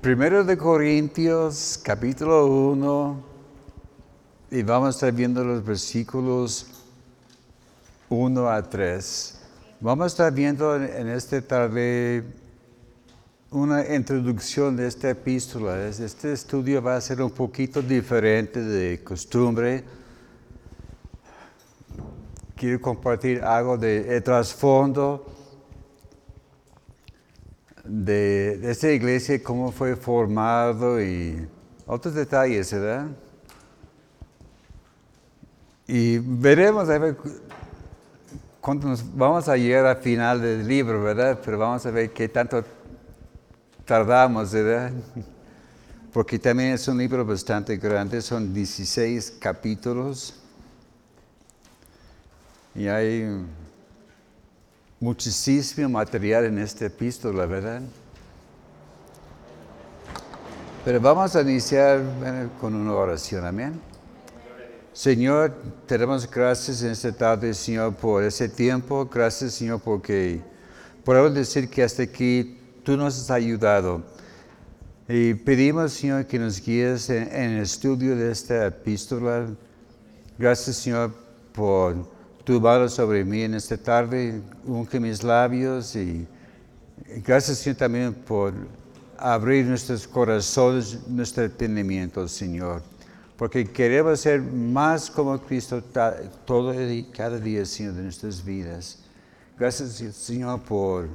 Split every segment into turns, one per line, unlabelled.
Primero de Corintios, capítulo 1, y vamos a estar viendo los versículos 1 a 3. Vamos a estar viendo en esta tarde una introducción de esta epístola. Este estudio va a ser un poquito diferente de costumbre. Quiero compartir algo de, trasfondo de, de, esta iglesia, cómo fue formado y otros detalles, ¿verdad? Y veremos a nos vamos a llegar al final del libro, ¿verdad? Pero vamos a ver qué tanto tardamos, ¿verdad? Porque también es un libro bastante grande, son 16 capítulos. Y hay muchísimo material en esta epístola, ¿verdad? Pero vamos a iniciar con una oración, amén. Señor, te damos gracias en esta tarde, Señor, por ese tiempo. Gracias, Señor, porque podemos decir que hasta aquí tú nos has ayudado. Y pedimos, Señor, que nos guíes en, el estudio de esta epístola. Gracias, Señor, por tu mano sobre mí en esta tarde. Unge mis labios y gracias, Señor, también por abrir nuestros corazones, nuestro entendimiento, Señor porque queremos ser más como Cristo todo cada día, Señor, de nuestras vidas. Gracias, Señor, por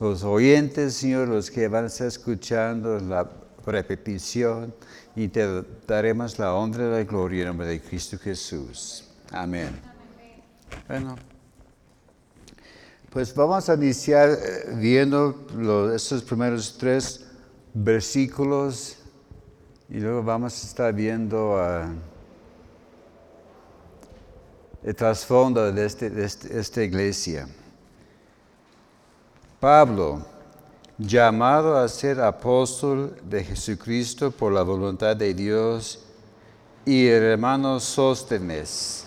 los oyentes, Señor, los que van a estar escuchando la repetición y te daremos la honra y la gloria en nombre de Cristo Jesús. Amén. Bueno, pues vamos a iniciar eh, viendo los, estos primeros tres versículos y luego vamos a estar viendo uh, el trasfondo de, este, de este, esta iglesia. Pablo, llamado a ser apóstol de Jesucristo por la voluntad de Dios, y el hermano Sóstenes,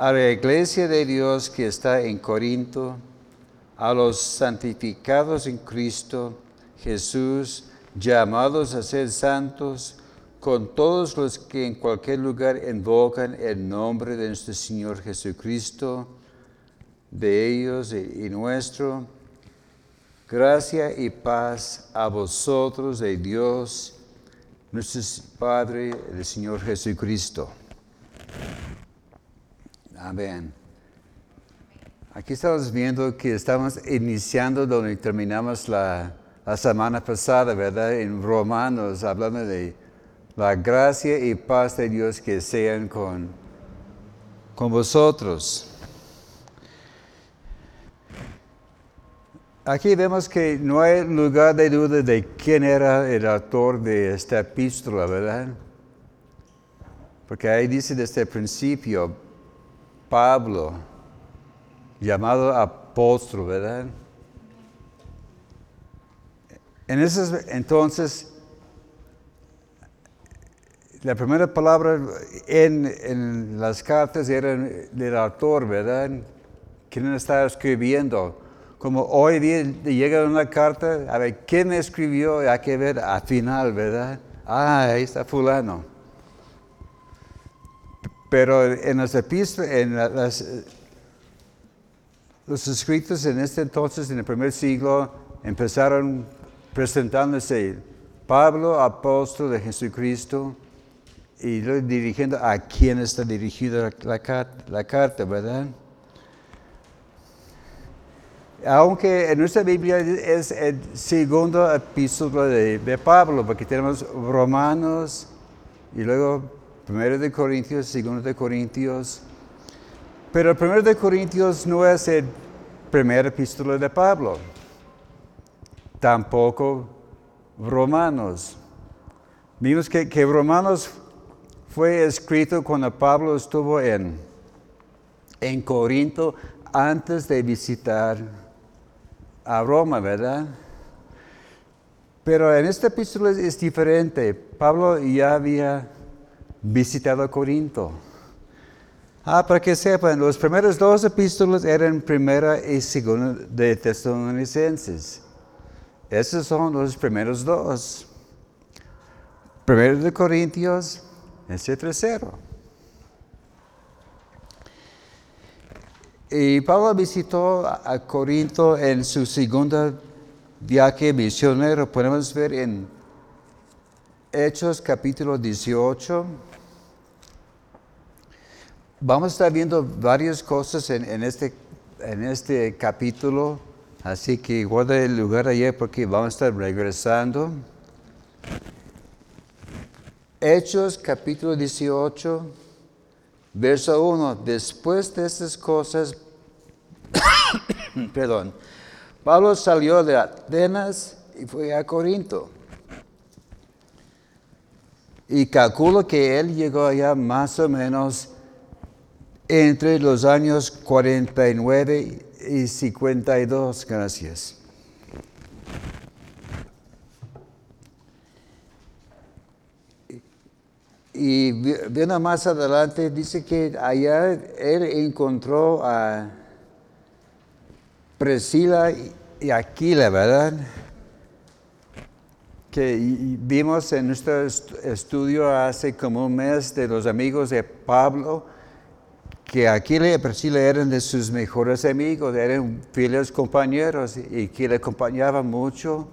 a la iglesia de Dios que está en Corinto, a los santificados en Cristo Jesús, llamados a ser santos con todos los que en cualquier lugar invocan el nombre de nuestro Señor Jesucristo, de ellos y nuestro. Gracia y paz a vosotros de Dios, nuestro Padre, el Señor Jesucristo. Amén. Aquí estamos viendo que estamos iniciando donde terminamos la la semana pasada, ¿verdad? En Romanos, hablando de la gracia y paz de Dios que sean con, con vosotros. Aquí vemos que no hay lugar de duda de quién era el autor de esta epístola, ¿verdad? Porque ahí dice desde el principio, Pablo, llamado apóstol, ¿verdad? En ese entonces, la primera palabra en, las cartas era del autor, ¿verdad? ¿Quién estaba escribiendo? Como hoy día llega una carta, a ver, ¿quién escribió? Hay que ver al final, ¿verdad? Ah, ahí está fulano. Pero en las epístolas, en los escritos en este entonces, en el primer siglo, empezaron presentándose Pablo, apóstol de Jesucristo, y dirigiendo a quién está dirigida la, carta, ¿verdad? Aunque en nuestra Biblia es el segundo epístola de, de, Pablo, porque tenemos Romanos y luego primero de Corintios, segundo de Corintios. Pero el primero de Corintios no es el primer epístola de Pablo tampoco Romanos. Vimos que, que Romanos fue escrito cuando Pablo estuvo en, en Corinto antes de visitar a Roma, ¿verdad? Pero en esta epístola es diferente. Pablo ya había visitado Corinto. Ah, para que sepan, los primeros dos epístolas eran primera y segunda de Tesalonicenses. Esos son los primeros dos. Primero de Corintios es el tercero. Y Pablo visitó a Corinto en su segunda viaje misionero. Podemos ver en Hechos capítulo 18. Vamos a estar viendo varias cosas en, este, en este capítulo, así que guarda el lugar ayer porque vamos a estar regresando. Hechos capítulo 18, verso 1. Después de estas cosas, perdón, Pablo salió de Atenas y fue a Corinto. Y calculo que él llegó allá más o menos entre los años 49 y 52. Gracias. Y viendo más adelante, dice que allá él encontró a Priscila y Aquila, ¿verdad? Que vimos en nuestro estudio hace como un mes de los amigos de Pablo, que Aquila y Priscila eran de sus mejores amigos, eran fieles compañeros y que le acompañaban mucho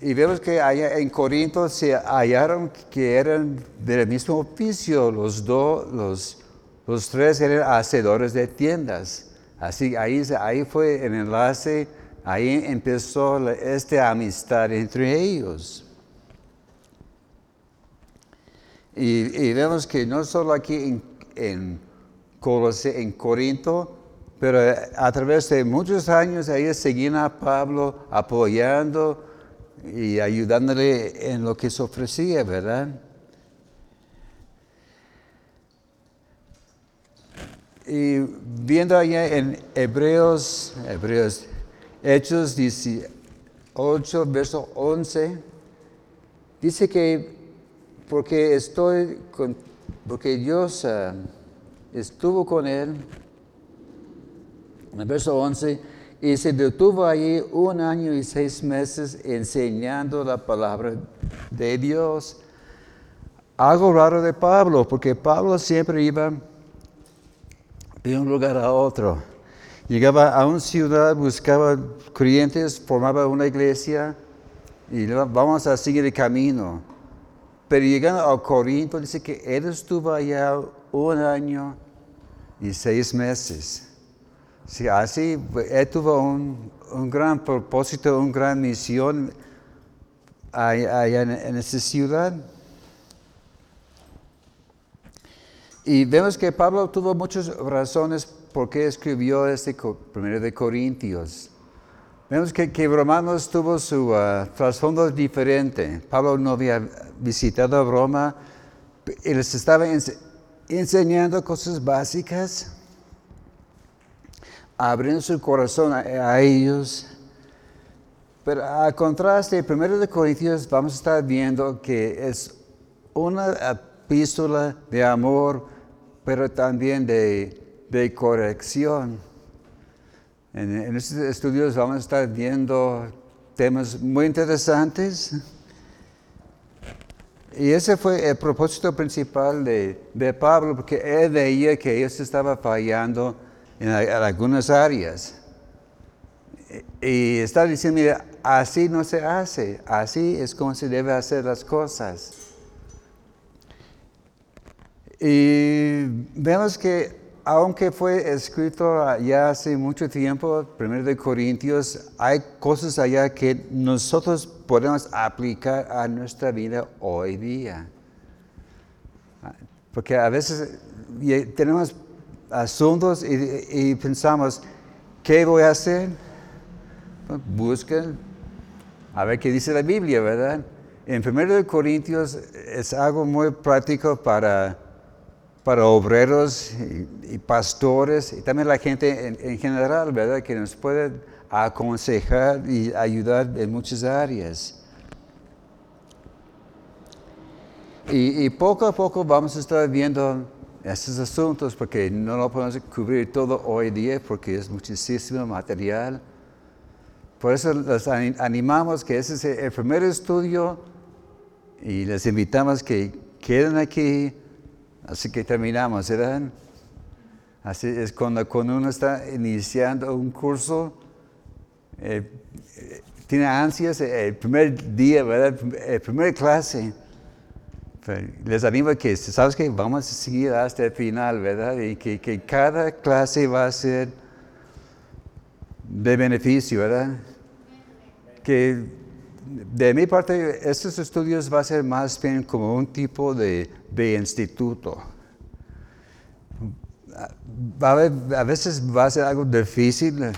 y vemos que allá en Corinto se hallaron que eran del mismo oficio, los dos, los, los tres eran hacedores de tiendas. Así, ahí, ahí fue el enlace, ahí empezó esta amistad entre ellos. Y, vemos que no solo aquí en, en, en Corinto, pero a través de muchos años ellos seguían a Pablo apoyando, y ayudándole en lo que se ofrecía, ¿verdad? Y viendo allá en Hebreos, Hebreos, Hechos 18, verso 11, dice que porque estoy con, porque Dios ah, estuvo con él, en el verso 11, y se detuvo allí un año y seis meses enseñando la palabra de Dios. Algo raro de Pablo, porque Pablo siempre iba de un lugar a otro. Llegaba a una ciudad, buscaba creyentes, formaba una iglesia y vamos a seguir el camino. Pero llegando a Corinto, dice que él estuvo allá un año y seis meses. Sí, así, él tuvo un, gran propósito, una gran misión allá en, en esa ciudad. Y vemos que Pablo tuvo muchas razones por qué escribió este primero de Corintios. Vemos que, que Romanos tuvo su uh, trasfondo diferente. Pablo no había visitado Roma y les estaba enseñando cosas básicas abriendo su corazón a, ellos. Pero a contraste, primero de Corintios vamos a estar viendo que es una epístola de amor, pero también de, corrección. En, en, estos estudios vamos a estar viendo temas muy interesantes. Y ese fue el propósito principal de, de Pablo, porque él veía que ellos estaban fallando en, algunas áreas. Y está diciendo, mira, así no se hace, así es como se debe hacer las cosas. Y vemos que aunque fue escrito ya hace mucho tiempo, primero de Corintios, hay cosas allá que nosotros podemos aplicar a nuestra vida hoy día. Porque a veces tenemos asuntos y, pensamos, ¿qué voy a hacer? Busquen a ver qué dice la Biblia, ¿verdad? En 1 Corintios es algo muy práctico para, para obreros y, pastores y también la gente en, general, ¿verdad? Que nos puede aconsejar y ayudar en muchas áreas. Y, y poco a poco vamos a estar viendo estos asuntos porque no lo podemos cubrir todo hoy día porque es muchísimo material. Por eso los animamos que ese es el primer estudio y les invitamos que queden aquí. Así que terminamos, ¿verdad? Así es cuando, uno está iniciando un curso, eh, eh, tiene ansias el primer día, ¿verdad? El primer clase. les animo a que, ¿sabes qué? Vamos a seguir hasta el final, ¿verdad? Y que, que cada clase va a ser de beneficio, ¿verdad? Que de mi parte, estos estudios va a ser más bien como un tipo de, instituto. A, veces va a ser algo difícil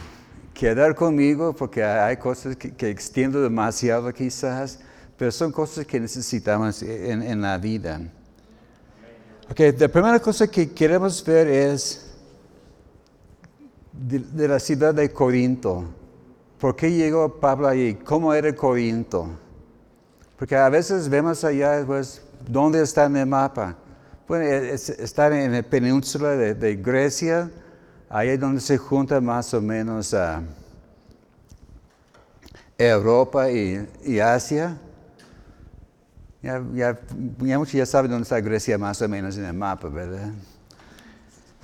quedar conmigo porque hay cosas que, extiendo demasiado quizás, pero son cosas que necesitamos en, la vida. Okay, la primera cosa que queremos ver es de, la ciudad de Corinto. ¿Por qué llegó Pablo allí? ¿Cómo era Corinto? Porque a veces vemos allá, pues, ¿dónde está en el mapa? Bueno, está en la península de, Grecia, ahí es donde se junta más o menos a Europa y, Asia. Ya, ya muchos ya saben dónde está Grecia más o menos en el mapa, ¿verdad?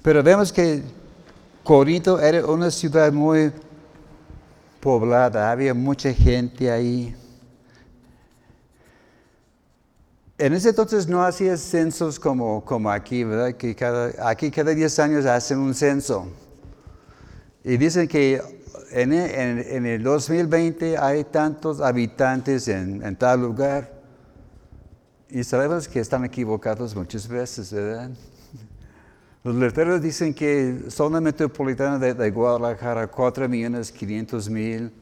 Pero vemos que Corinto era una ciudad muy poblada, había mucha gente ahí. En ese entonces no hacía censos como, como aquí, ¿verdad? Que cada, aquí cada 10 años hacen un censo. Y dicen que en, el 2020 hay tantos habitantes en, en tal lugar. Y sabemos que están equivocados muchas veces, ¿verdad? Los letreros dicen que zona metropolitana de, Guadalajara, 4 millones 500 mil,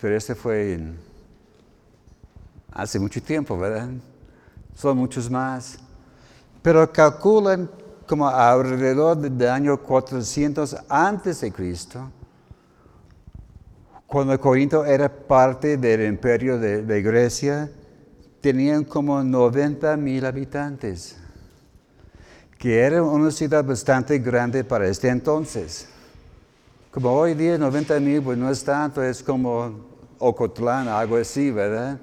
pero este fue hace mucho tiempo, ¿verdad? Son muchos más. Pero calculan como alrededor del año 400 antes de Cristo, cuando Corinto era parte del imperio de, de Grecia, tenían como 90 mil habitantes que era una ciudad bastante grande para este entonces. Como hoy día 90 mil, pues no es tanto, es como Ocotlán, algo así, ¿verdad?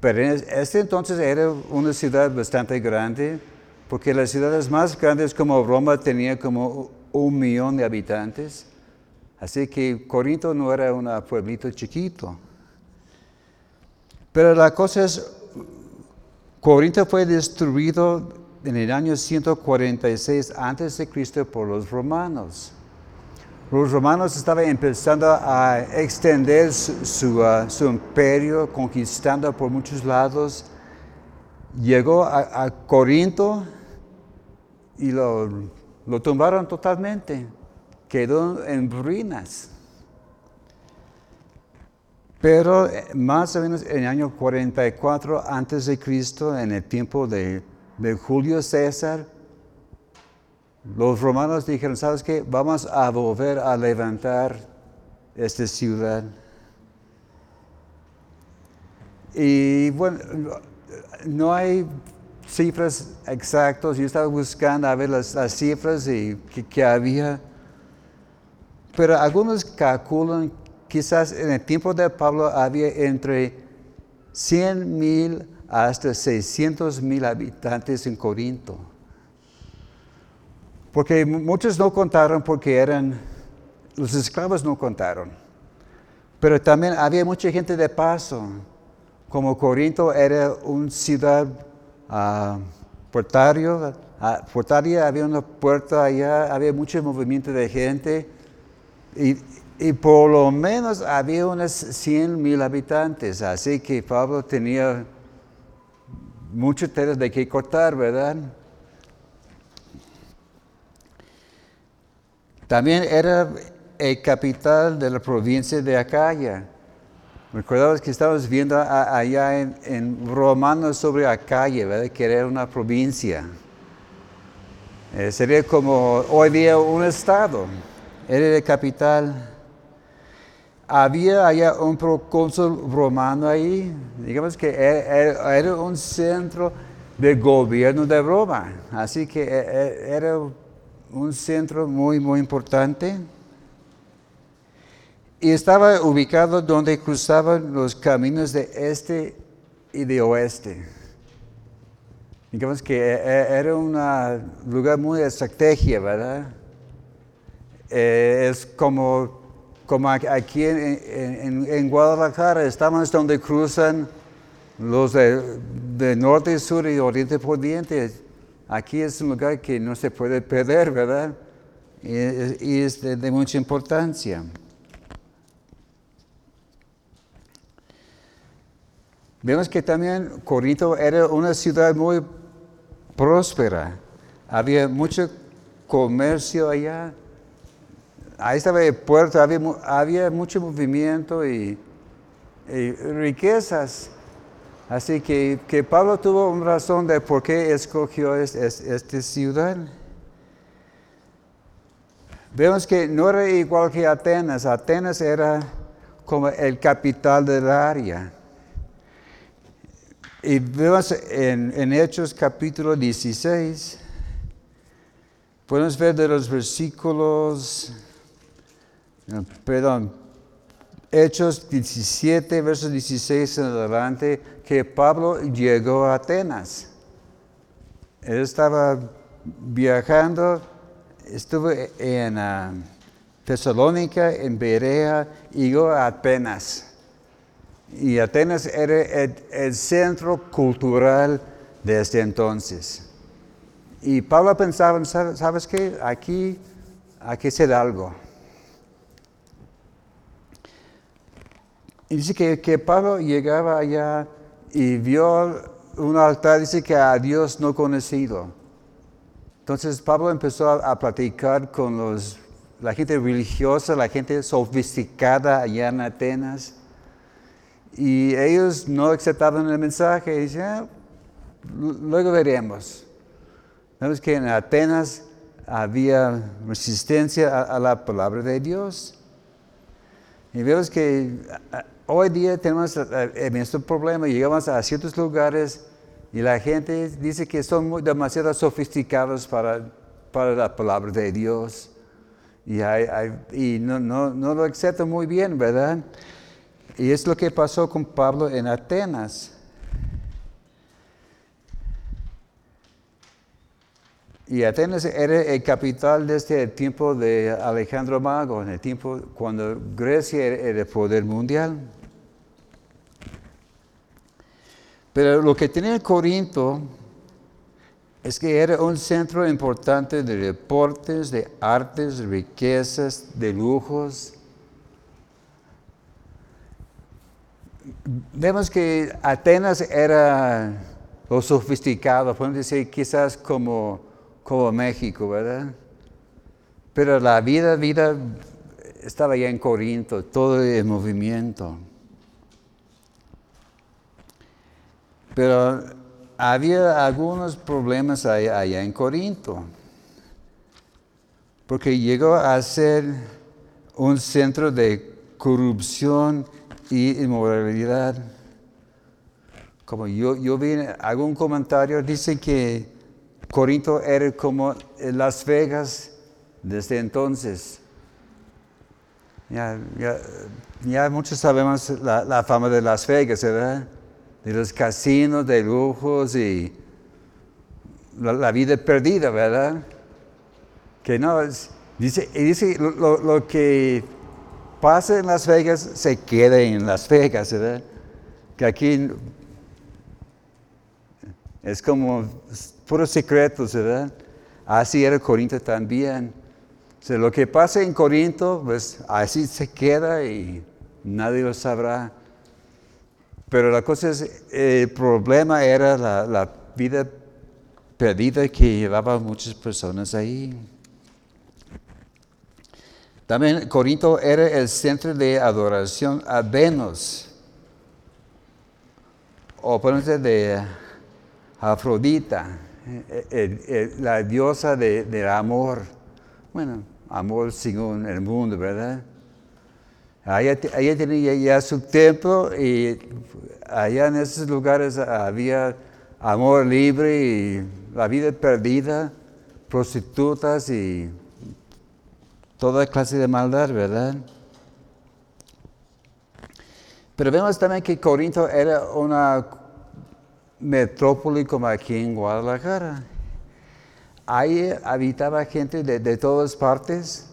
Pero en este entonces era una ciudad bastante grande, porque las ciudades más grandes como Roma tenía como un millón de habitantes. Así que Corinto no era un pueblito chiquito. Pero la cosa es, Corinto fue destruido en el año 146 a.C. por los romanos. Los romanos estaban empezando a extender su, uh, imperio, conquistando por muchos lados. Llegó a, Corinto y lo, lo tumbaron totalmente. Quedó en ruinas. Pero eh, más o menos en el año 44 antes de Cristo, en el tiempo de de Julio César, los romanos dijeron, ¿sabes qué? Vamos a volver a levantar esta ciudad. Y bueno, no hay cifras exactas, yo estaba buscando a ver las, cifras y que, había, pero algunos calculan, quizás en el tiempo de Pablo había entre 100 mil hasta 600 mil habitantes en Corinto. Porque muchos no contaron porque eran, los esclavos no contaron. Pero también había mucha gente de paso. Como Corinto era una ciudad uh, portario, uh, había una puerta allá, había mucho movimiento de gente. Y, y por lo menos había unos 100 mil habitantes. Así que Pablo tenía muchos telas de que cortar, ¿verdad? También era el capital de la provincia de Acaya. Recordabas que estábamos viendo allá en, Romanos sobre Acaya, ¿verdad? que era una provincia. Eh, sería como hoy día un estado. Era el capital había allá un procónsul romano ahí, digamos que e, e, era, un centro de gobierno de Roma, así que e, era un centro muy, muy importante. y estaba ubicado donde cruzaban los caminos de este y de oeste. Digamos que era un lugar muy de estrategia, ¿verdad? Eh, es como, como aquí en, Guadalajara, estamos donde cruzan los de, norte, sur y oriente por oriente. Aquí es un lugar que no se puede perder, ¿verdad? Y, es de mucha importancia. Vemos que también Corinto era una ciudad muy próspera. Había mucho comercio allá. Ahí estaba el puerto, había, mucho movimiento y, riquezas. Así que, Pablo tuvo una razón de por qué escogió esta ciudad. Vemos que no era igual que Atenas. Atenas era como el capital del área. Y vemos en, Hechos capítulo 16, podemos ver de los versículos, perdón, Hechos 17, versos 16 en adelante, que Pablo llegó a Atenas. Él estaba viajando, estuvo en ah, Tesalónica, en Berea, y llegó a Atenas. Y Atenas era el, centro cultural desde entonces. Y Pablo pensaba, ¿sabes qué? Aquí hay que hacer algo. Y dice que, que, Pablo llegaba allá y vio un altar, dice que a Dios no conocido. Entonces Pablo empezó a, platicar con los, la gente religiosa, la gente sofisticada allá en Atenas. Y ellos no aceptaban el mensaje y decían, ah, luego veremos. Vemos que en Atenas había resistencia a, la palabra de Dios. Y vemos que hoy día tenemos este problema, llegamos a ciertos lugares y la gente dice que son demasiado sofisticados para, para la palabra de Dios. Y, no, lo aceptan muy bien, ¿verdad? Y es lo que pasó con Pablo en Atenas. Y Atenas era el capital desde el tiempo de Alejandro Mago, en el tiempo cuando Grecia era el poder mundial. Pero lo que tenía Corinto es que era un centro importante de deportes, de artes, de riquezas, de lujos, vemos que Atenas era lo sofisticado, podemos decir quizás como, como México, ¿verdad? Pero la vida, vida estaba ya en Corinto, todo el movimiento. Pero había algunos problemas allá, en Corinto, porque llegó a ser un centro de corrupción y inmoralidad. Como yo, yo vi algún comentario, dice que Corinto era como Las Vegas desde entonces. Ya, muchos sabemos la, fama de Las Vegas, ¿verdad? De los casinos, de lujos y la, vida perdida, ¿verdad? Que no, dice, dice lo, lo que pasa en Las Vegas, se queda en Las Vegas, ¿verdad? Que aquí es como puros secretos, ¿verdad? Así era Corinto también. O lo que pasa en Corinto, pues así se queda y nadie lo sabrá. Pero la cosa es, el problema era la, vida perdida que llevaban muchas personas ahí. También Corinto era el centro de adoración a Venus, o de Afrodita, eh, eh, eh, la diosa del amor. Bueno, amor según el mundo, ¿verdad? Allá, tenía ya su templo y allá en esos lugares había amor libre y la vida perdida, prostitutas y toda clase de maldad, ¿verdad? Pero vemos también que Corinto era una metrópoli como aquí en Guadalajara. Ahí habitaba gente de, todas partes.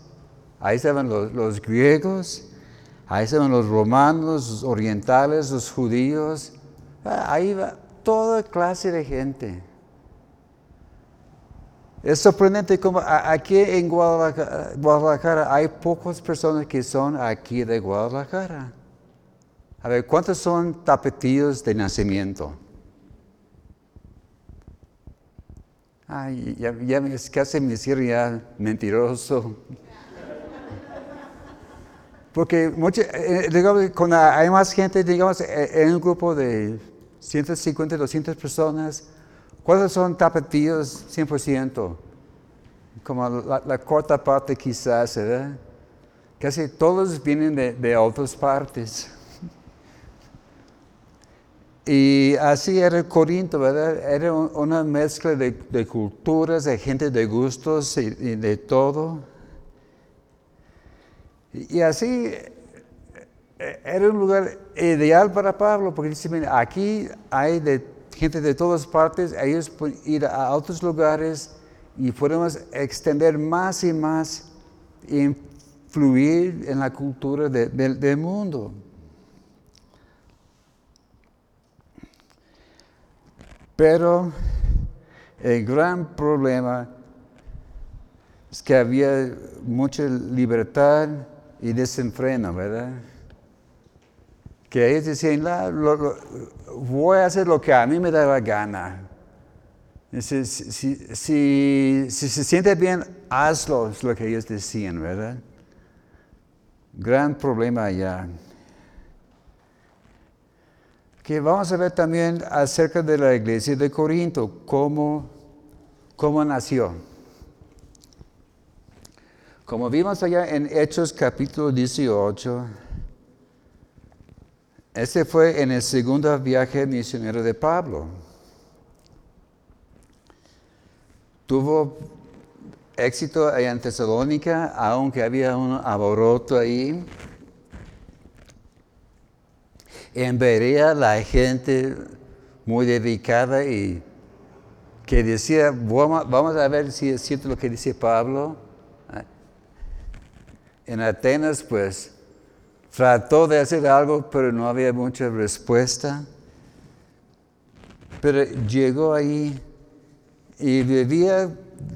Ahí estaban los, griegos, ahí estaban los romanos, los orientales, los judíos. Ah, ahí va toda clase de gente. Es sorprendente como aquí en Guadalajara, hay pocas personas que son aquí de Guadalajara. A ver, ¿cuántos son tapetillos de nacimiento? Ay, ya, ya casi me hicieron ya mentiroso. Porque eh, digamos, cuando hay más gente, digamos, eh, en un grupo de 150, 200 personas, ¿Cuáles son tapatíos 100%? Como la, la corta parte quizás, ¿verdad? Casi todos vienen de, otras partes. Y así era Corinto, ¿verdad? Era una mezcla de, culturas, de gente de gustos y, de todo. Y, así eh, era un lugar ideal para Pablo, porque dice, aquí hay de gente de todas partes, ellos pueden ir a otros lugares y podemos extender más y más e influir en la cultura del mundo. Pero el gran problema es que había mucha libertad y desenfreno, ¿verdad? que ellos decían, voy a hacer lo que a mí me da la gana. Si, si, se siente bien, hazlo, es lo que ellos decían, ¿verdad? Gran problema allá. Que vamos a ver también acerca de la iglesia de Corinto, cómo, cómo nació. Como vimos allá en Hechos capítulo 18, este fue en el segundo viaje misionero de Pablo. Tuvo éxito en Tesalónica, aunque había un aboroto ahí. En Berea la gente muy dedicada y que decía, vamos a ver si es cierto lo que dice Pablo. En Atenas, pues, Trató de hacer algo, pero no había mucha respuesta. Pero llegó ahí y vivía,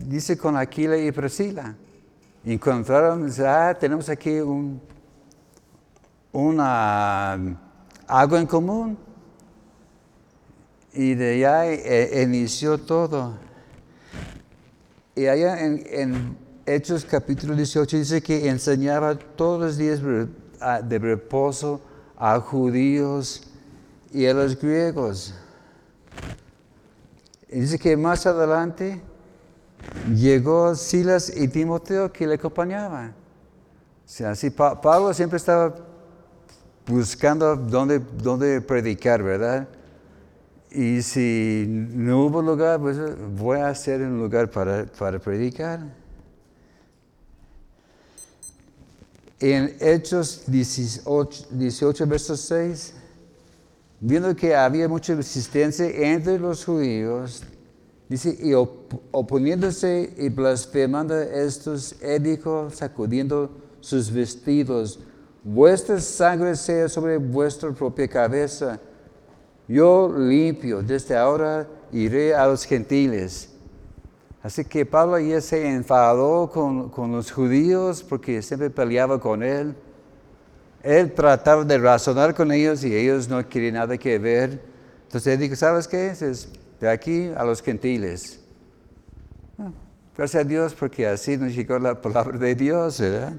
dice, con Aquila y Priscila. Encontraron, ah, tenemos aquí un, una agua en común. Y de allá eh, inició todo. Y allá en Hechos capítulo 18 dice que enseñaba todos los días de reposo a judíos y a los griegos. dice que más adelante llegó Silas y Timoteo que le acompañaban. O sea, Pablo siempre estaba buscando dónde, dónde predicar, ¿verdad? Y si no hubo lugar, pues voy a hacer un lugar para, para predicar. En Hechos 18, 18 versos 6, viendo que había mucha resistencia entre los judíos, dice, y oponiéndose y blasfemando estos, él dijo, sacudiendo sus vestidos, vuestra sangre sea sobre vuestra propia cabeza. Yo limpio, desde ahora iré a los gentiles. Así que Pablo ya se enfadó con, los judíos porque siempre peleaba con él. Él trataba de razonar con ellos y ellos no querían nada que ver. Entonces él dijo, ¿sabes qué? Es de aquí a los gentiles. Ah, gracias a Dios porque así nos llegó la palabra de Dios, ¿verdad?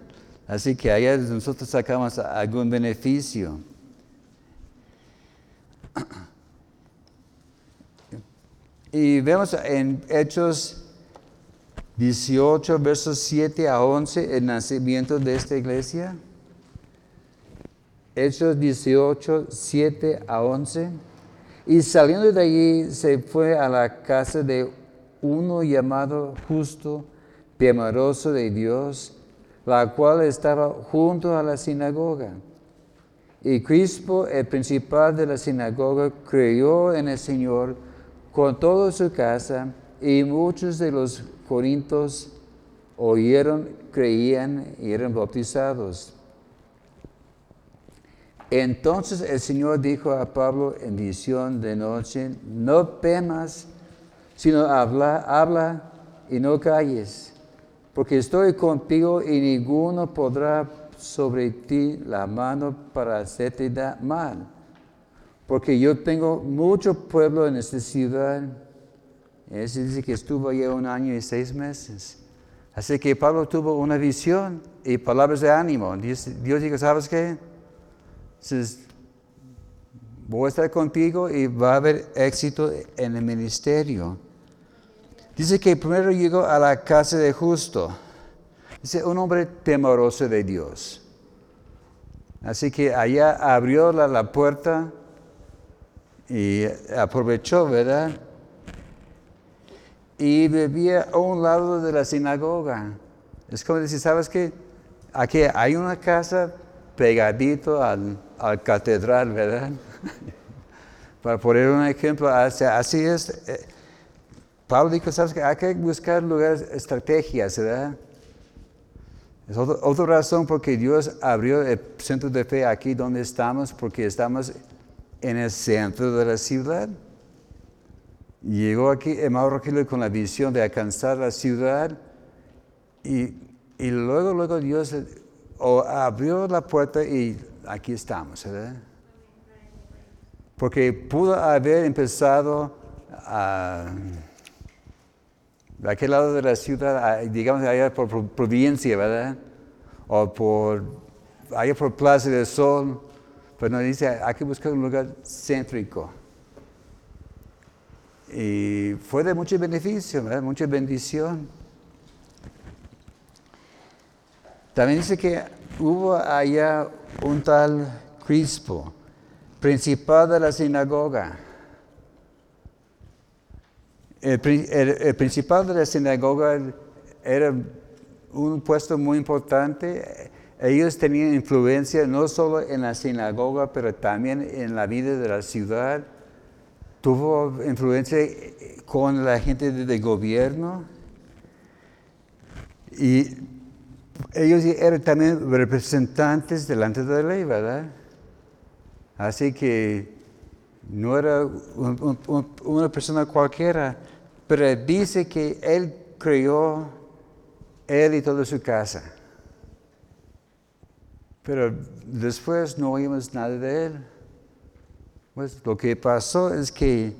Así que allá nosotros sacamos algún beneficio. Y vemos en Hechos 18, versos 7 a 11, el nacimiento de esta iglesia. Hechos 18, 7 a 11. Y saliendo de allí se fue a la casa de uno llamado justo, temeroso de Dios, la cual estaba junto a la sinagoga. Y Crispo, el principal de la sinagoga, creyó en el Señor con toda su casa, y muchos de los corintios oyeron, creían y eran bautizados. Entonces el Señor dijo a Pablo en visión de noche, no temas, sino habla, habla y no calles, porque estoy contigo y ninguno podrá sobre ti la mano para hacerte mal. Porque yo tengo mucho pueblo en esta ciudad. Ese dice que estuvo allí un año y seis meses. Así que Pablo tuvo una visión y palabras de ánimo. Dios, Dios dijo, ¿sabes qué? voy a estar contigo y va a haber éxito en el ministerio. Dice que primero llegó a la casa de justo. Dice, un hombre temoroso de Dios. Así que allá abrió la, puerta y aprovechó, ¿verdad? Y vivía a un lado de la sinagoga. Es como decir, ¿sabes qué? Aquí hay una casa pegadito al, catedral, ¿verdad? Para poner un ejemplo, así es. Eh, Pablo dijo, ¿sabes qué? Hay que buscar lugares, estrategias, ¿verdad? Es otra, razón porque Dios abrió el centro de fe aquí donde estamos, porque estamos en el centro de la ciudad. Llegó aquí hermano Rogelio con la visión de alcanzar la ciudad y, y luego, luego Dios abrió la puerta y aquí estamos, ¿verdad? Porque pudo haber empezado a de aquel lado de la ciudad, digamos allá por provincia, ¿verdad? O por, allá por Plaza del Sol, pero nos dice, hay que buscar un lugar céntrico. Y fue de mucho beneficio, ¿verdad? Mucha bendición. También dice que hubo allá un tal Crispo, principal de la sinagoga el, principal de la sinagoga era un puesto muy importante. Ellos tenían influencia no solo en la sinagoga, pero también en la vida de la ciudad. Tuvo influencia con la gente del gobierno. Y ellos eran también representantes delante de la ley, ¿verdad? Así que no era una persona cualquiera pero dice que él creó él y toda su casa. Pero después no oímos nada de él. Pues lo que pasó es que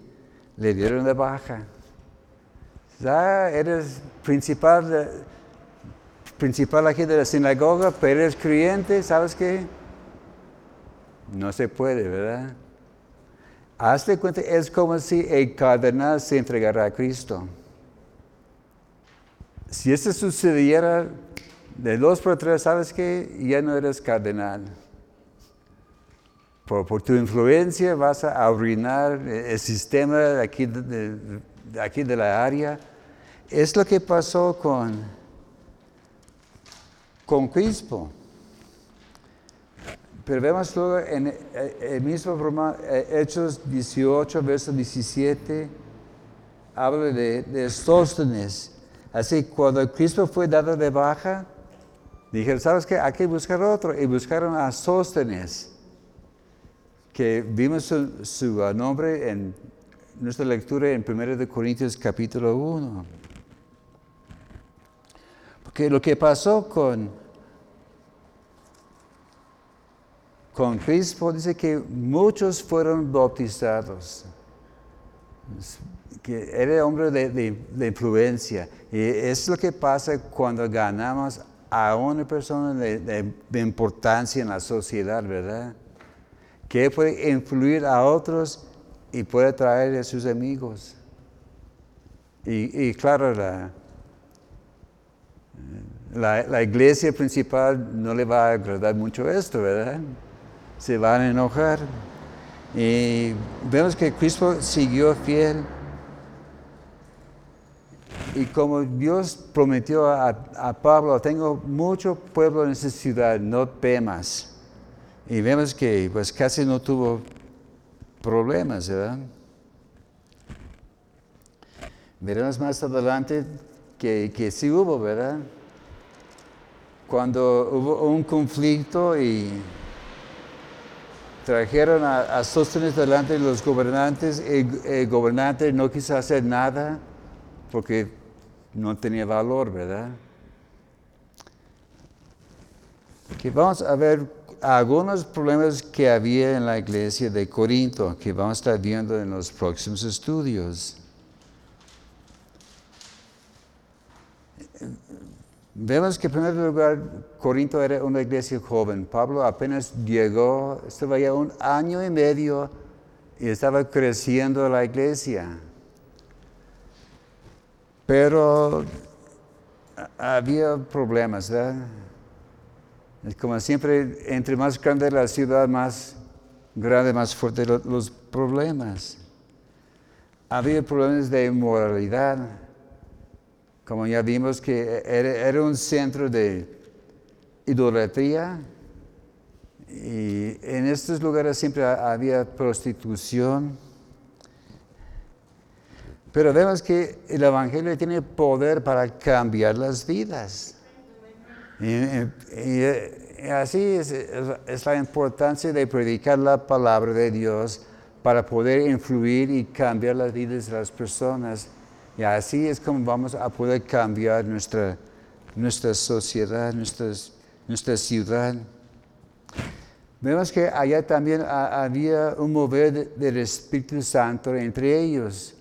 le dieron de baja. Ya eres principal, principal aquí de la sinagoga, pero eres creyente, ¿sabes qué? No se puede, ¿verdad? Hazte cuenta, es como si el cardenal se entregara a Cristo. Si esto sucediera de dos por tres, ¿sabes qué? Ya no eres cardenal. Por, tu influencia vas a arruinar el sistema aquí de, aquí de la área. Es lo que pasó con, con Crispo. Pero vemos luego en eh, el mismo eh, Hechos 18, verso 17, habla de, de Sóstenes. Así, cuando Cristo fue dado de baja, dijeron, ¿sabes qué? Hay que buscar otro. Y buscaron a Sóstenes, que vimos su, nombre en nuestra lectura en 1 Corintios capítulo 1. Porque lo que pasó con con Cristo dice que muchos fueron bautizados, que era hombre de, influencia. Y es lo que pasa cuando ganamos a una persona de, importancia en la sociedad, ¿verdad? Que puede influir a otros y puede traer a sus amigos. Y, claro, la, la, iglesia principal no le va a agradar mucho esto, ¿verdad? se van a enojar. Y vemos que Cristo siguió fiel. Y como Dios prometió a, Pablo, tengo mucho pueblo en esta ciudad, no temas. Y vemos que pues casi no tuvo problemas, ¿verdad? Veremos más adelante que, que sí hubo, ¿verdad? Cuando hubo un conflicto y trajeron a, a Sóstenes delante de los gobernantes, el, el, gobernante no quiso hacer nada porque no tenía valor, ¿verdad? Que vamos a ver algunos problemas que había en la iglesia de Corinto, que vamos a estar viendo en los próximos estudios. Vemos que en primer lugar Corinto era una iglesia joven. Pablo apenas llegó, estaba ya un año y medio y estaba creciendo la iglesia. Pero había problemas, ¿verdad? Como siempre, entre más grande la ciudad, más grande, más fuerte los problemas. Había problemas de inmoralidad como ya vimos que era, un centro de idolatría y en estos lugares siempre había prostitución. Pero vemos que el Evangelio tiene poder para cambiar las vidas. Y, así es, la importancia de predicar la palabra de Dios para poder influir y cambiar las vidas de las personas. Y así es como vamos a poder cambiar nuestra, nuestra sociedad, nuestra ciudad. Vemos que allá también había un mover del Espíritu Santo entre ellos.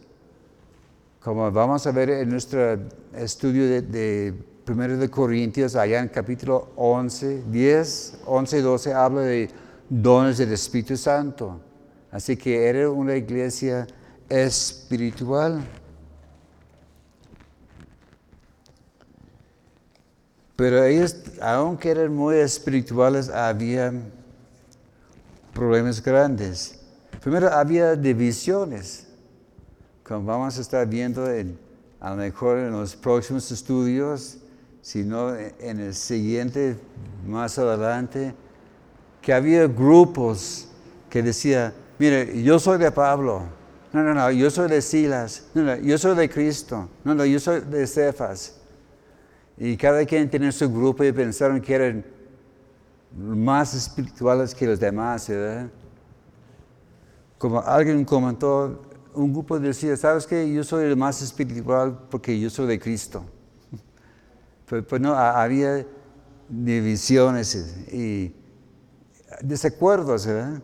Como vamos a ver en nuestro estudio de 1 de Corintios, allá en capítulo 11, 10, 11 y 12, habla de dones del Espíritu Santo. Así que era una iglesia espiritual. Pero ellos, aunque eran muy espirituales, había problemas grandes. Primero había divisiones, como vamos a estar viendo en, a lo mejor en los próximos estudios, sino en el siguiente, más adelante, que había grupos que decían, mire, yo soy de Pablo, no, no, no, yo soy de Silas, no, no, yo soy de Cristo, no, no, yo soy de Cefas. Y cada quien tenía su grupo y pensaron que eran más espirituales que los demás, ¿verdad? Como alguien comentó, un grupo decía, ¿sabes qué? Yo soy el más espiritual porque yo soy de Cristo. Pues, pues no, había divisiones y desacuerdos, ¿verdad?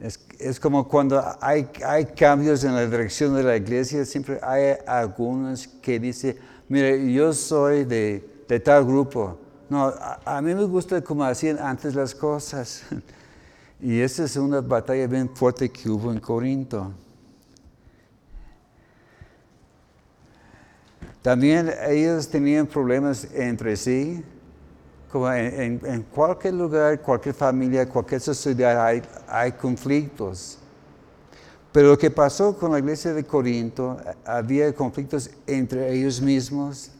Es, es, como cuando hay, hay cambios en la dirección de la iglesia, siempre hay algunos que dicen, mire, yo soy de, tal grupo. No, a, mí me gusta como hacían antes las cosas. Y esa es una batalla bien fuerte que hubo en Corinto. También ellos tenían problemas entre sí. Como en, cualquier lugar, cualquier familia, cualquier sociedad hay, hay conflictos. Pero lo que pasó con la iglesia de Corinto, había conflictos entre ellos mismos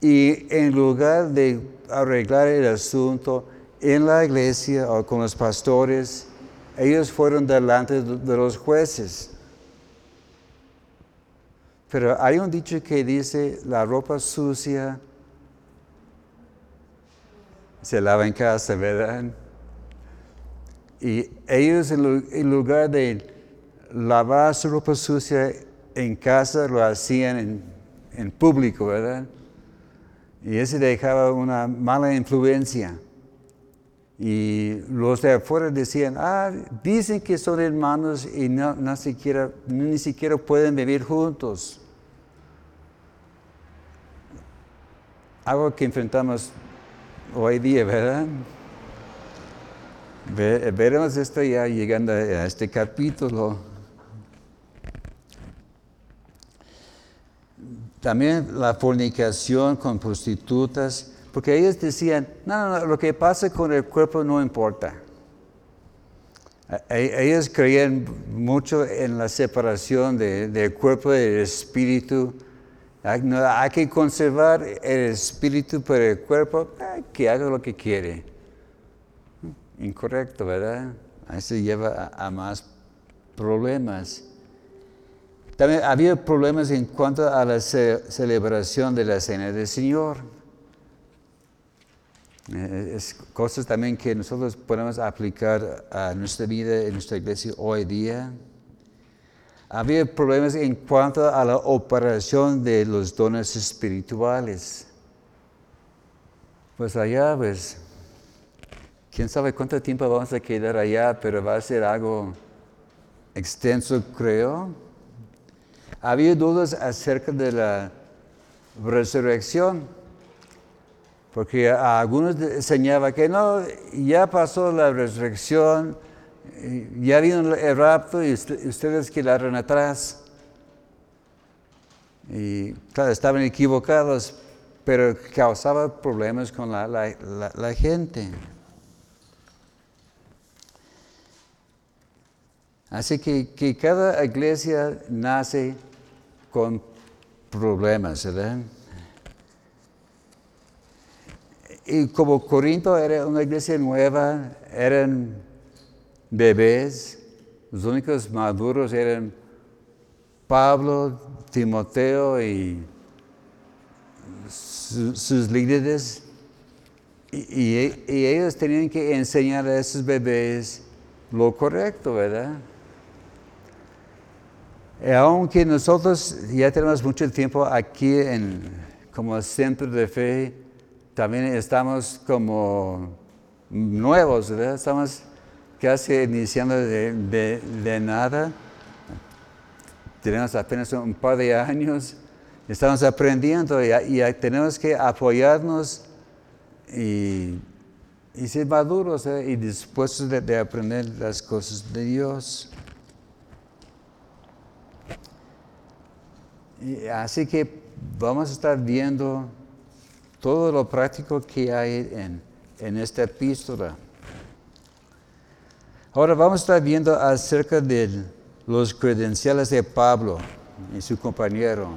y en lugar de arreglar el asunto en la iglesia o con los pastores, ellos fueron delante de los jueces. Pero hay un dicho que dice, la ropa sucia se lava en casa, ¿verdad? Y ellos en lugar de lavar su ropa sucia en casa, lo hacían en, público, ¿verdad? Y eso dejaba una mala influencia. Y los de afuera decían, ah, dicen que son hermanos y no, siquiera, ni siquiera pueden vivir juntos. Algo que enfrentamos hoy día, ¿verdad? veremos esto ya llegando a este capítulo. También la fornicación con prostitutas, porque ellos decían, no, no, lo que pasa con el cuerpo no importa. E, e, ellos creían mucho en la separación del cuerpo y del espíritu. Hay que conservar el espíritu, pero el cuerpo, que haga lo que quiere. incorrecto, ¿verdad? Eso lleva a, más problemas. También había problemas en cuanto a la ce- celebración de la Cena del Señor. Eh, Es cosas también que nosotros podemos aplicar a nuestra vida, en nuestra iglesia hoy día. Había problemas en cuanto a la operación de los dones espirituales. Pues allá, pues, quién sabe cuánto tiempo vamos a quedar allá, pero va a ser algo extenso, creo. Había dudas acerca de la resurrección, porque a algunos enseñaba que no, ya pasó la resurrección, ya vino el rapto y usted- ustedes quedaron atrás. Y claro, estaban equivocados, pero causaba problemas con la- la gente. Así que, que cada iglesia nace con problemas, ¿verdad? Y como Corinto era una iglesia nueva, eran bebés, los únicos maduros eran Pablo, Timoteo y su- sus líderes. Y ellos tenían que enseñar a esos bebés lo correcto, ¿verdad? Y aunque nosotros ya tenemos mucho tiempo aquí en, como centro de fe, también estamos como nuevos, ¿verdad? Estamos casi iniciando de, nada. Tenemos apenas un par de años, estamos aprendiendo y, tenemos que apoyarnos y, ser maduros ¿eh? y dispuestos de, de aprender las cosas de Dios. Así que vamos a estar viendo todo lo práctico que hay en, en esta epístola. Ahora vamos a estar viendo acerca de los credenciales de Pablo y su compañero.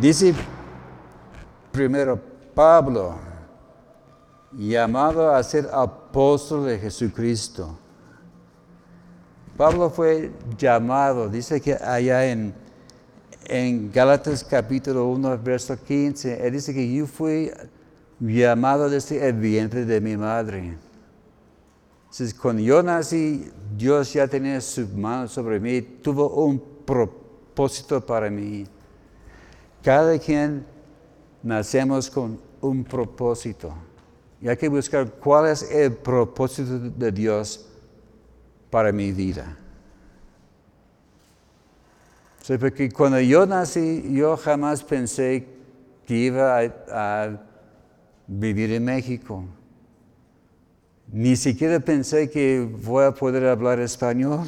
Dice primero Pablo, llamado a ser apóstol de Jesucristo. Pablo fue llamado, dice que allá en, en Gálatas capítulo 1, verso 15, él dice que yo fui llamado desde el vientre de mi madre. Entonces, cuando yo nací, Dios ya tenía su mano sobre mí, tuvo un propósito para mí. Cada quien nacemos con un propósito. Y hay que buscar cuál es el propósito de Dios para mi vida. Sí, porque cuando yo nací, yo jamás pensé que iba a, vivir en México. Ni siquiera pensé que voy a poder hablar español.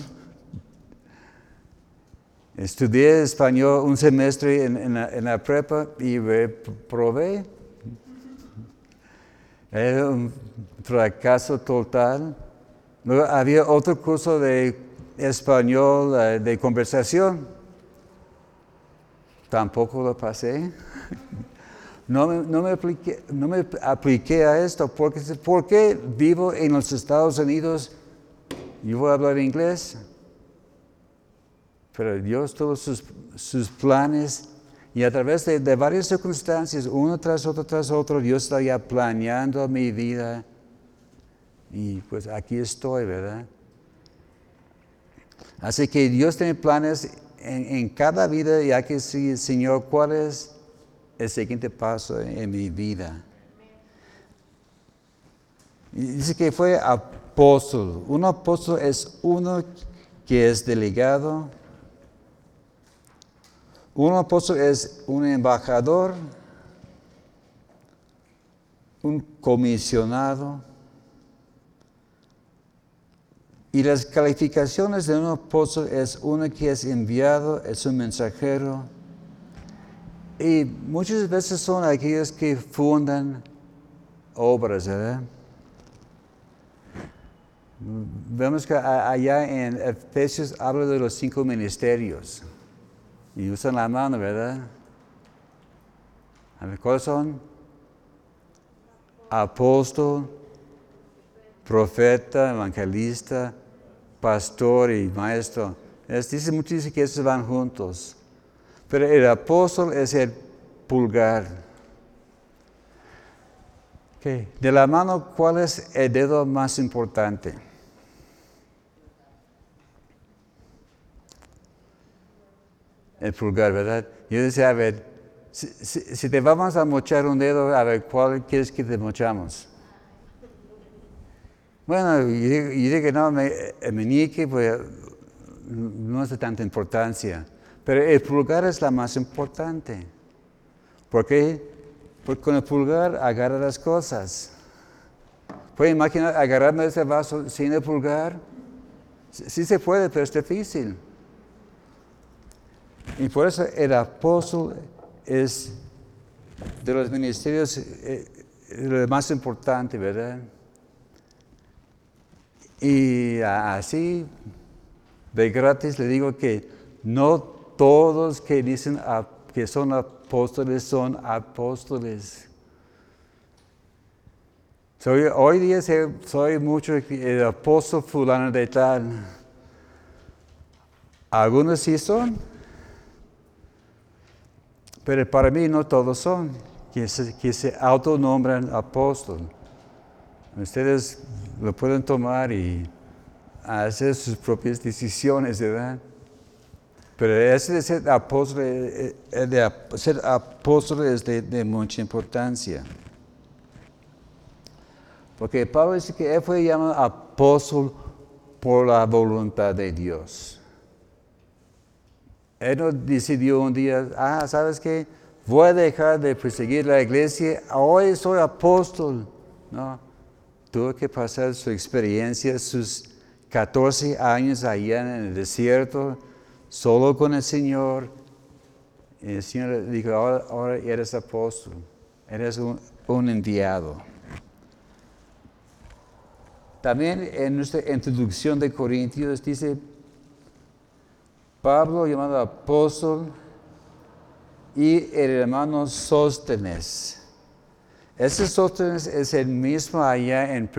Estudié español un semestre en, en la prepa y reprobé. Era un fracaso total. Luego había otro curso de español eh, de conversación. Tampoco lo pasé. No me, no me apliqué, no me apliqué a esto porque ¿por qué vivo en los Estados Unidos? Yo voy a hablar inglés. Pero Dios tuvo sus, sus planes y a través de, de varias circunstancias, uno tras otro tras otro, Dios está ya planeando mi vida. Y pues aquí estoy, ¿verdad? Así que Dios tiene planes en, cada vida y hay que decir, Señor, ¿cuál es el siguiente paso en, mi vida? Dice que fue apóstol. Un apóstol es uno que es delegado. Un apóstol es un embajador, un comisionado. Y las calificaciones de un apóstol es uno que es enviado, es un mensajero. Y muchas veces son aquellos que fundan obras, ¿verdad? Vemos que allá en Efesios habla de los cinco ministerios. Y usan la mano, ¿verdad? ¿cuáles son? apóstol, profeta, evangelista, pastor y maestro. Es, dice mucho que esos van juntos. Pero el apóstol es el pulgar. De la mano, ¿cuál es el dedo más importante? El pulgar, ¿verdad? Yo decía, a ver, si, te vamos a mochar un dedo, a ver, ¿cuál quieres que te mochamos? Bueno, yo, digo que no, el meñique pues, no es de tanta importancia, pero el pulgar es la más importante. ¿Por qué? Porque con el pulgar agarra las cosas. ¿Puede imaginar agarrarme ese vaso sin el pulgar? Sí se puede, pero es difícil. Y por eso el apóstol es de los ministerios eh, lo más importante, ¿verdad? Y así, de gratis, le digo que no todos que dicen que son apóstoles son apóstoles. hoy día soy mucho el apóstol fulano de tal. Algunos sí son, pero para mí no todos son, que se, se autonombran apóstol. Ustedes lo pueden tomar y hacer sus propias decisiones, ¿verdad? Pero ese de ser apóstol, eh, eh, de ser apóstol es de, mucha importancia. Porque Pablo dice que él fue llamado apóstol por la voluntad de Dios. Él no decidió un día, ah, ¿sabes qué? Voy a dejar de perseguir la iglesia, hoy soy apóstol. No, tuvo que pasar su experiencia, sus 14 años allá en el desierto, solo con el Señor. Y el Señor le dijo, ahora, eres apóstol, eres un, un enviado. También en nuestra introducción de Corintios dice, Pablo llamado apóstol y el hermano Sóstenes. Ese Sóstenes es el mismo allá en,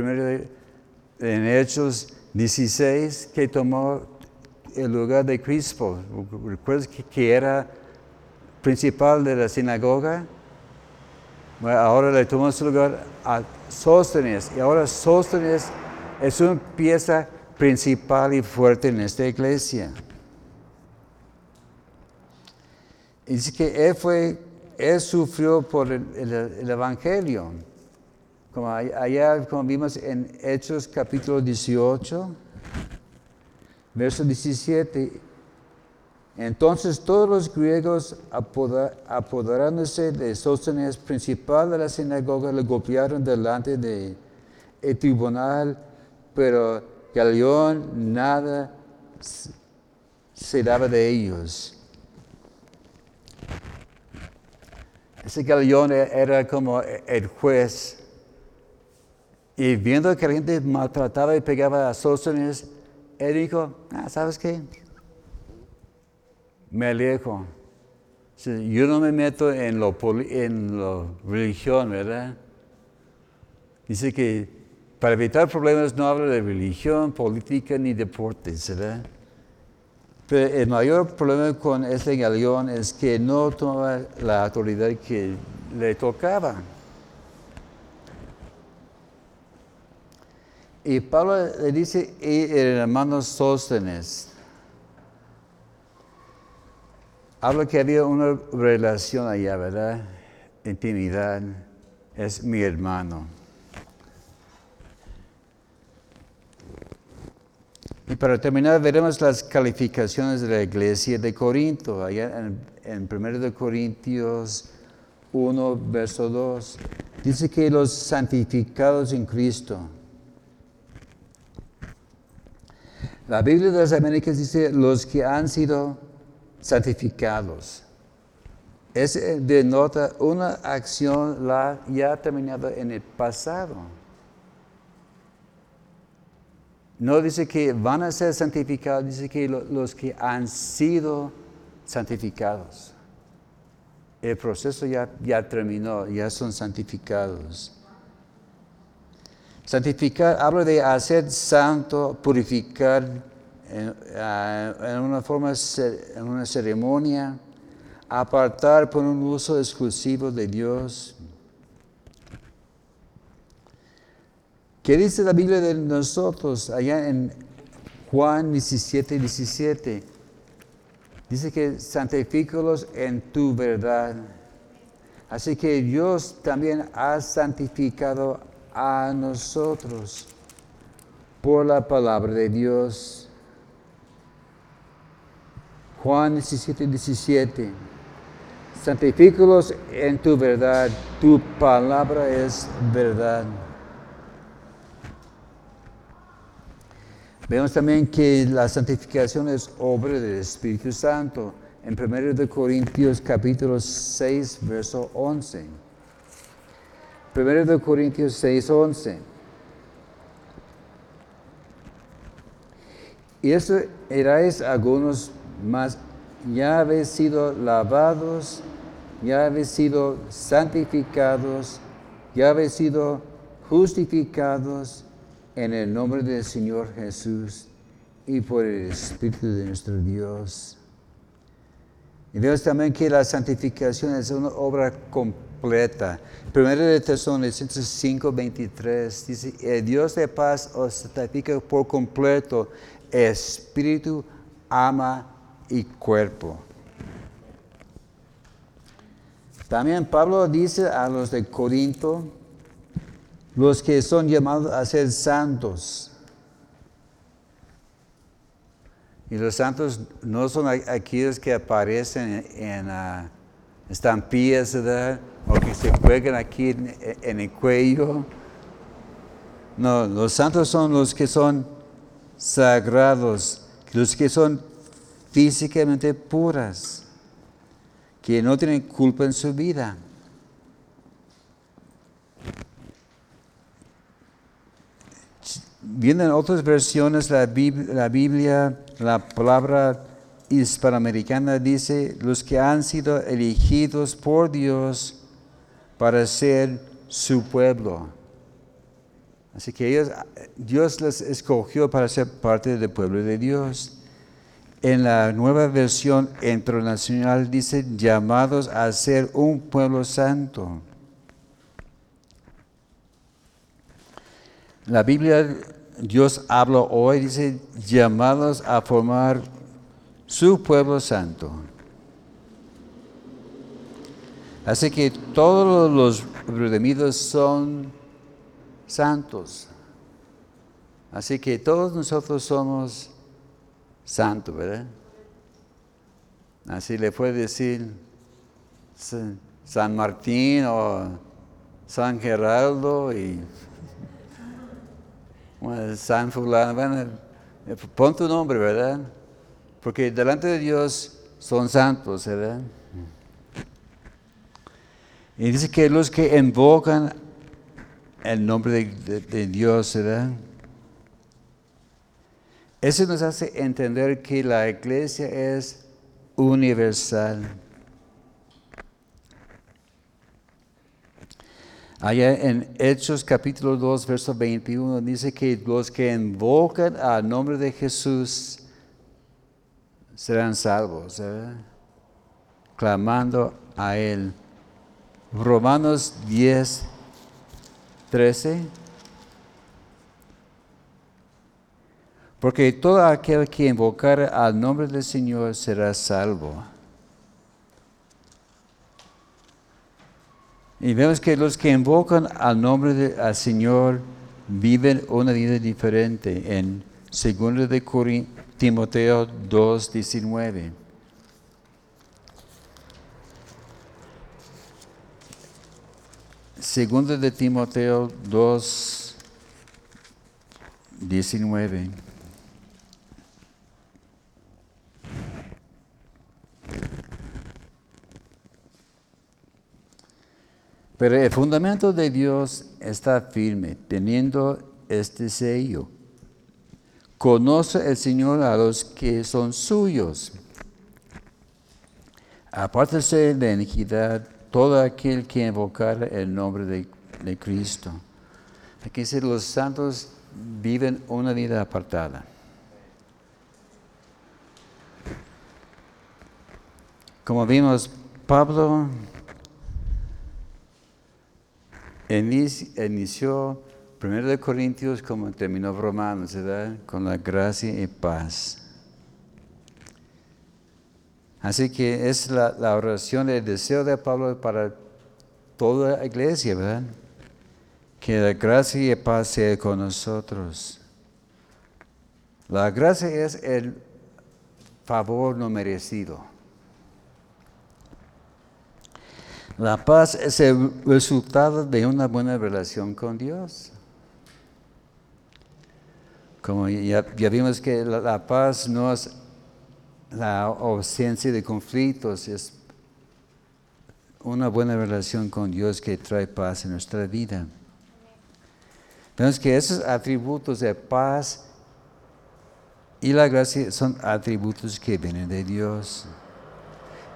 en Hechos 16 que tomó el lugar de Crispo. ¿Recuerdas que, era principal de la sinagoga? Ahora le tomó su lugar a Sóstenes y ahora Sóstenes es una pieza principal y fuerte en esta iglesia. dice que él fue, él sufrió por el, Evangelio. Como allá, como vimos en Hechos capítulo 18, verso 17. Entonces todos los griegos apoderándose de Sóstenes, principal de la sinagoga, le golpearon delante del tribunal, pero Galeón nada se daba de ellos. Ese Galeón era como el juez. Y viendo que la gente maltrataba y pegaba a Sóstenes, él dijo, ah, ¿sabes qué? Me alejo. Yo no me meto en lo, en lo religión, ¿verdad? Dice que para evitar problemas no habla de religión, política ni deportes, ¿verdad? Pero el mayor problema con este galeón es que no tomaba la autoridad que le tocaba. Y Pablo le dice, y el hermano Sóstenes, habla que había una relación allá, ¿verdad? Intimidad, es mi hermano. Y para terminar, veremos las calificaciones de la iglesia de Corinto, allá en, en 1 Corintios 1, verso 2. Dice que los santificados en Cristo. La Biblia de las Américas dice los que han sido santificados. Es denota una acción ya terminada en el pasado. No dice que van a ser santificados, dice que los que han sido santificados. El proceso ya, ya terminó, ya son santificados. Santificar habla de hacer santo, purificar en, una forma, en una ceremonia, apartar por un uso exclusivo de Dios. ¿Qué dice la Biblia de nosotros allá en Juan 17, 17? Dice que santifícalos en tu verdad. Así que Dios también ha santificado a nosotros por la palabra de Dios. Juan 17, 17. Santifícalos en tu verdad, tu palabra es verdad. Vemos también que la santificación es obra del Espíritu Santo en 1 Corintios capítulo 6, verso 11. 1 Corintios 6, 11. Y eso erais algunos más, ya habéis sido lavados, ya habéis sido santificados, ya habéis sido justificados en el nombre del Señor Jesús y por el Espíritu de nuestro Dios. Y vemos también que la santificación es una obra completa. Primero de Tesalonicenses 5, 23 dice, el Dios de paz os santifica por completo, espíritu, alma y cuerpo. También Pablo dice a los de Corinto, los que son llamados a ser santos. Y los santos no son aquellos que aparecen en, uh, estampillas. O que se juegan aquí en, el cuello. No, los santos son los que son sagrados, los que son físicamente puras, que no tienen culpa en su vida. Viendo en otras versiones la Biblia, la, palabra hispanoamericana dice, los que han sido elegidos por Dios para ser su pueblo. Así que ellos, Dios les escogió para ser parte del pueblo de Dios. En la nueva versión internacional dice llamados a ser un pueblo santo. La Biblia Dios habla hoy, dice, llamados a formar su pueblo santo. Así que todos los redimidos son santos. Así que todos nosotros somos santos, ¿verdad? Así le puede decir San Martín o San Geraldo y San fulano, bueno, pon tu nombre, ¿verdad? Porque delante de Dios son santos, ¿verdad? Y dice que los que invocan el nombre de, Dios, ¿verdad? Eso nos hace entender que la iglesia es universal. Allá en Hechos capítulo 2, verso 21 dice que los que invocan al nombre de Jesús serán salvos, clamando a Él. Romanos 10, 13. Porque todo aquel que invocar al nombre del Señor será salvo. Y vemos que los que invocan al nombre del Señor viven una vida diferente en 2 de Timoteo 2, 19. Segundo de Timoteo 2, 19. Pero el fundamento de Dios está firme, teniendo este sello. Conoce el Señor a los que son suyos. Apártese de iniquidad todo aquel que invocar el nombre de, Cristo. Aquí dice, los santos viven una vida apartada. Como vimos, Pablo inició 1 Corintios como terminó Romanos, ¿verdad? Con la gracia y paz. Así que es la, la oración, el deseo de Pablo para toda la iglesia, ¿verdad? Que la gracia y paz sea con nosotros. La gracia es el favor no merecido. La paz es el resultado de una buena relación con Dios. Como ya, vimos que la, paz no es la ausencia de conflictos, es una buena relación con Dios que trae paz en nuestra vida. Vemos que esos atributos de paz y la gracia son atributos que vienen de Dios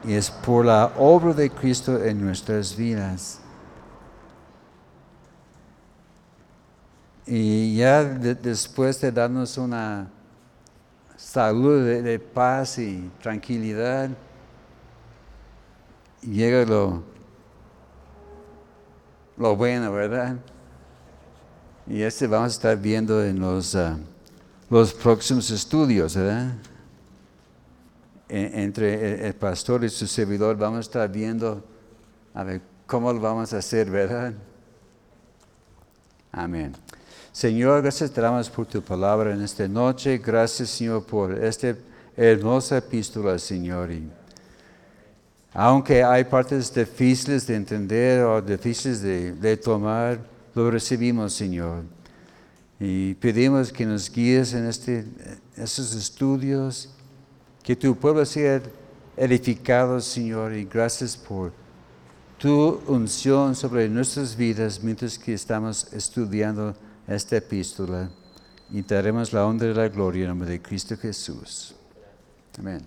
y es por la obra de Cristo en nuestras vidas. Y ya después de darnos una salud de, paz y tranquilidad, llega lo, lo bueno, ¿verdad? Y este vamos a estar viendo en los, ah, los próximos estudios, ¿verdad? Entre el pastor y su servidor vamos a estar viendo a ver cómo lo vamos a hacer, ¿verdad? Amén. Señor, gracias te por tu palabra en esta noche. Gracias, Señor, por esta hermosa epístola, Señor. Y aunque hay partes difíciles de entender o difíciles de, tomar, lo recibimos, Señor. Y pedimos que nos guíes en este, estos estudios que tu pueblo sea edificado, Señor, y gracias por tu unción sobre nuestras vidas mientras que estamos estudiando esta epístola. Y daremos la honra y la gloria en nombre de Cristo Jesús. Amén.